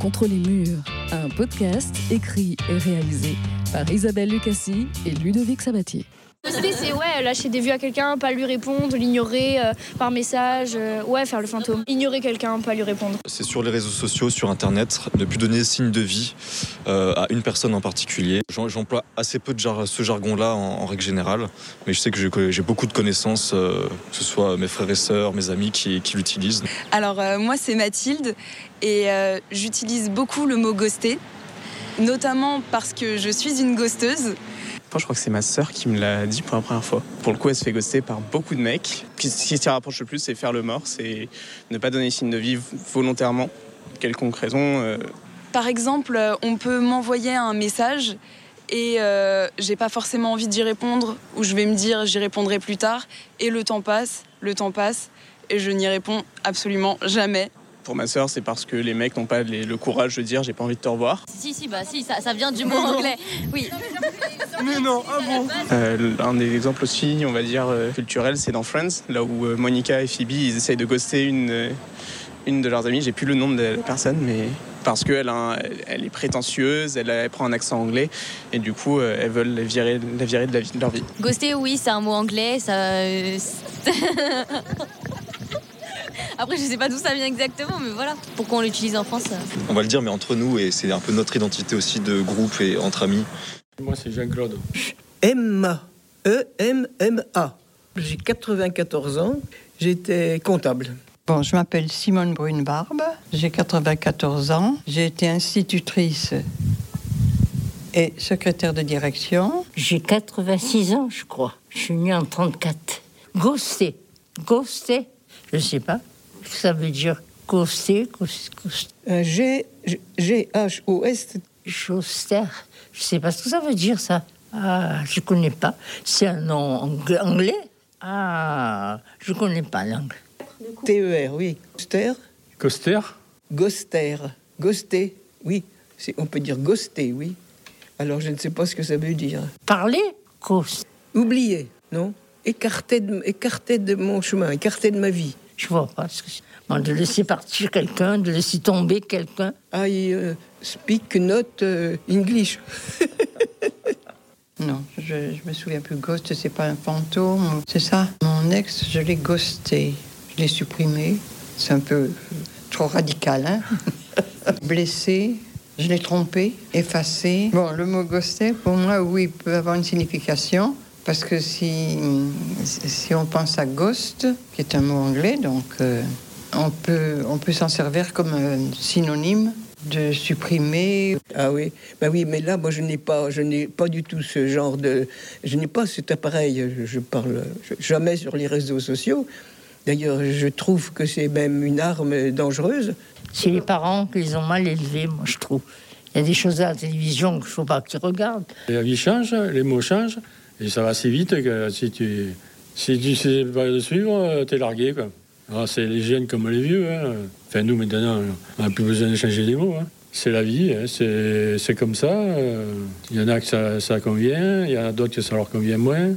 contre les murs, un podcast écrit et réalisé par Isabelle Lucassi et Ludovic Sabatier. Ghoster, c'est ouais, lâcher des vues à quelqu'un, pas lui répondre, l'ignorer euh, par message, euh, ouais, faire le fantôme. Ignorer quelqu'un, pas lui répondre. C'est sur les réseaux sociaux, sur Internet, ne plus donner signe de vie euh, à une personne en particulier. J'emploie assez peu de jar- ce jargon-là en, en règle générale, mais je sais que j'ai- j'ai beaucoup de connaissances, euh, que ce soit mes frères et sœurs, mes amis qui, qui l'utilisent. Alors euh, moi c'est Mathilde et euh, j'utilise beaucoup le mot ghoster, notamment parce que je suis une ghosteuse. Enfin, je crois que c'est ma sœur qui me l'a dit pour la première fois. Pour le coup, elle se fait ghoster par beaucoup de mecs. Ce qui s'y rapproche le plus, c'est faire le mort, c'est ne pas donner signe de vie volontairement, quelconque raison. euh, Par exemple, euh, on peut m'envoyer un message et euh, j'ai pas forcément envie d'y répondre ou je vais me dire j'y répondrai plus tard et le temps passe, le temps passe et je n'y réponds absolument jamais. Pour ma sœur, c'est parce que les mecs n'ont pas les- le courage de dire j'ai pas envie de te revoir. Si, si, bah si, ça, ça vient du mot anglais. Oui. Euh, un des exemples aussi, on va dire, euh, culturel, c'est dans Friends, là où euh, Monica et Phoebe, ils essayent de ghoster une, une de leurs amies. J'ai plus le nom de la personne, mais parce qu'elle elle- elle est prétentieuse, elle, elle prend un accent anglais, et du coup, euh, elles veulent la virer, la virer de, la vie- de leur vie. Ghoster, oui, c'est un mot anglais. Ça. Après, je sais pas d'où ça vient exactement, mais voilà. Pourquoi on l'utilise en France euh, On va le dire, mais entre nous, et c'est un peu notre identité aussi de groupe et entre amis. Moi, c'est Jean-Claude. Emma. E-M-M-A. J'ai 94 ans. J'étais comptable. Bon, je m'appelle Simone Brune-Barbe, j'ai 94 ans, j'ai été institutrice et secrétaire de direction. J'ai 86 ans, je crois. Je suis née en 34. Ghosté. Ghosté Je sais pas ça veut dire. Un G, G-H-O-S. Ghoster. Je sais pas ce que ça veut dire, ça. Ah, je connais pas. C'est un nom ang- anglais Ah, je connais pas l'anglais. T-E-R, oui. Ghoster. Coster Ghoster. Ghosté, oui. On peut dire ghosté, oui. Alors je ne sais pas ce que ça veut dire. Parler Ghost. Oublier, non écarté de, écarté de mon chemin, écarté de ma vie. Je vois pas ce que c'est. Bon, de laisser partir quelqu'un, de laisser tomber quelqu'un. I uh, speak not uh, English. Non, je, je me souviens plus. Ghost, c'est pas un fantôme, c'est ça? Mon ex, je l'ai ghosté, je l'ai supprimé. C'est un peu euh, trop radical, hein? Blessé, je l'ai trompé, effacé. Bon, le mot ghosté, pour moi, oui, peut avoir une signification. Parce que si, si on pense à ghost, qui est un mot anglais, donc euh, on peut, on peut s'en servir comme un synonyme de supprimer. Ah oui, bah oui, mais là, moi, je n'ai pas, je n'ai pas du tout ce genre de, je n'ai pas cet appareil. Je, je parle jamais sur les réseaux sociaux. D'ailleurs, je trouve que c'est même une arme dangereuse. C'est les parents qui les ont mal élevés, moi, je trouve. Il y a des choses à la télévision qu'il ne faut pas qu'ils regardent. La vie change, les mots changent, et ça va si vite que si tu si tu sais pas le suivre, t'es largué. Quoi. Alors, c'est les jeunes comme les vieux. hein. Enfin, nous, maintenant, on n'a plus besoin de changer les mots. hein. C'est la vie, hein. c'est c'est comme ça. euh. Il y en a que ça, ça convient, il y en a d'autres que ça leur convient moins.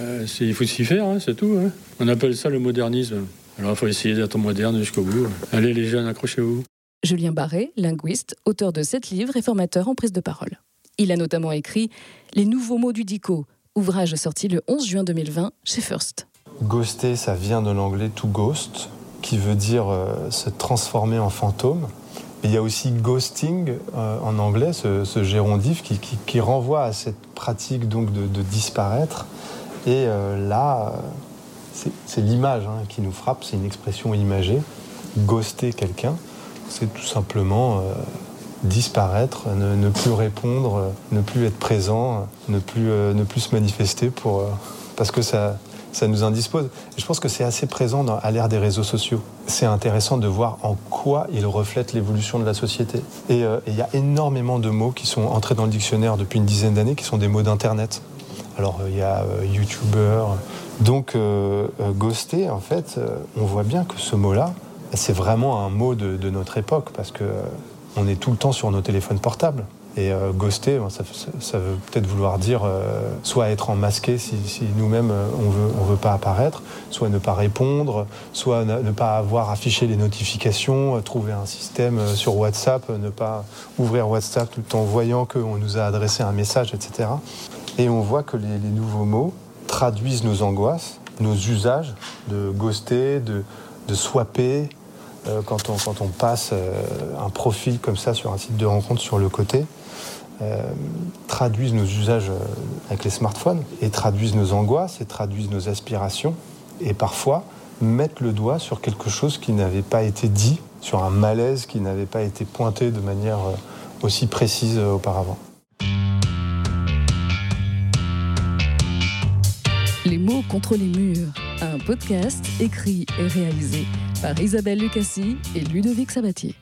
Euh, il faut s'y faire, c'est tout. On appelle ça le modernisme. Alors, il faut essayer d'être moderne jusqu'au bout. Allez, les jeunes, accrochez-vous. Julien Barré, linguiste, auteur de sept livres et formateur en prise de parole. Il a notamment écrit Les nouveaux mots du dico, ouvrage sorti le 11 juin 2020 chez First. Ghoster, ça vient de l'anglais to ghost, qui veut dire euh, se transformer en fantôme. Il y a aussi ghosting euh, en anglais, ce, gérondif qui, renvoie à cette pratique donc de, disparaître. Et euh, là, c'est- l'image hein, qui nous frappe, c'est une expression imagée. Ghoster quelqu'un, c'est tout simplement disparaître, ne, plus répondre, ne plus être présent, ne plus, euh, ne plus se manifester pour, euh, parce que ça, ça nous indispose. Je pense que c'est assez présent à l'ère des réseaux sociaux. C'est intéressant de voir en quoi ils reflètent l'évolution de la société. Et euh, et il y a énormément de mots qui sont entrés dans le dictionnaire depuis une dizaine d'années, qui sont des mots d'Internet. Alors il y a YouTuber. Donc ghoster, en fait, on voit bien que ce mot-là, c'est vraiment un mot de, de notre époque, parce que on est tout le temps sur nos téléphones portables. Et euh, ghoster, ça, ça, veut peut-être vouloir dire euh, soit être en masqué si, nous-mêmes euh, on veut, veut pas apparaître, soit ne pas répondre, soit ne, pas avoir affiché les notifications, trouver un système sur WhatsApp, ne pas ouvrir WhatsApp tout en voyant qu'on nous a adressé un message, etc. Et on voit que les, nouveaux mots traduisent nos angoisses, nos usages de ghoster, de swapper, quand, on, quand on passe un profil comme ça sur un site de rencontre sur le côté. Euh, traduisent nos usages euh, avec les smartphones et traduisent nos angoisses et traduisent nos aspirations et parfois mettent le doigt sur quelque chose qui n'avait pas été dit, sur un malaise qui n'avait pas été pointé de manière euh, aussi précise auparavant. Les mots contre les murs, un podcast écrit et réalisé par Isabelle Lucassi et Ludovic Sabatier.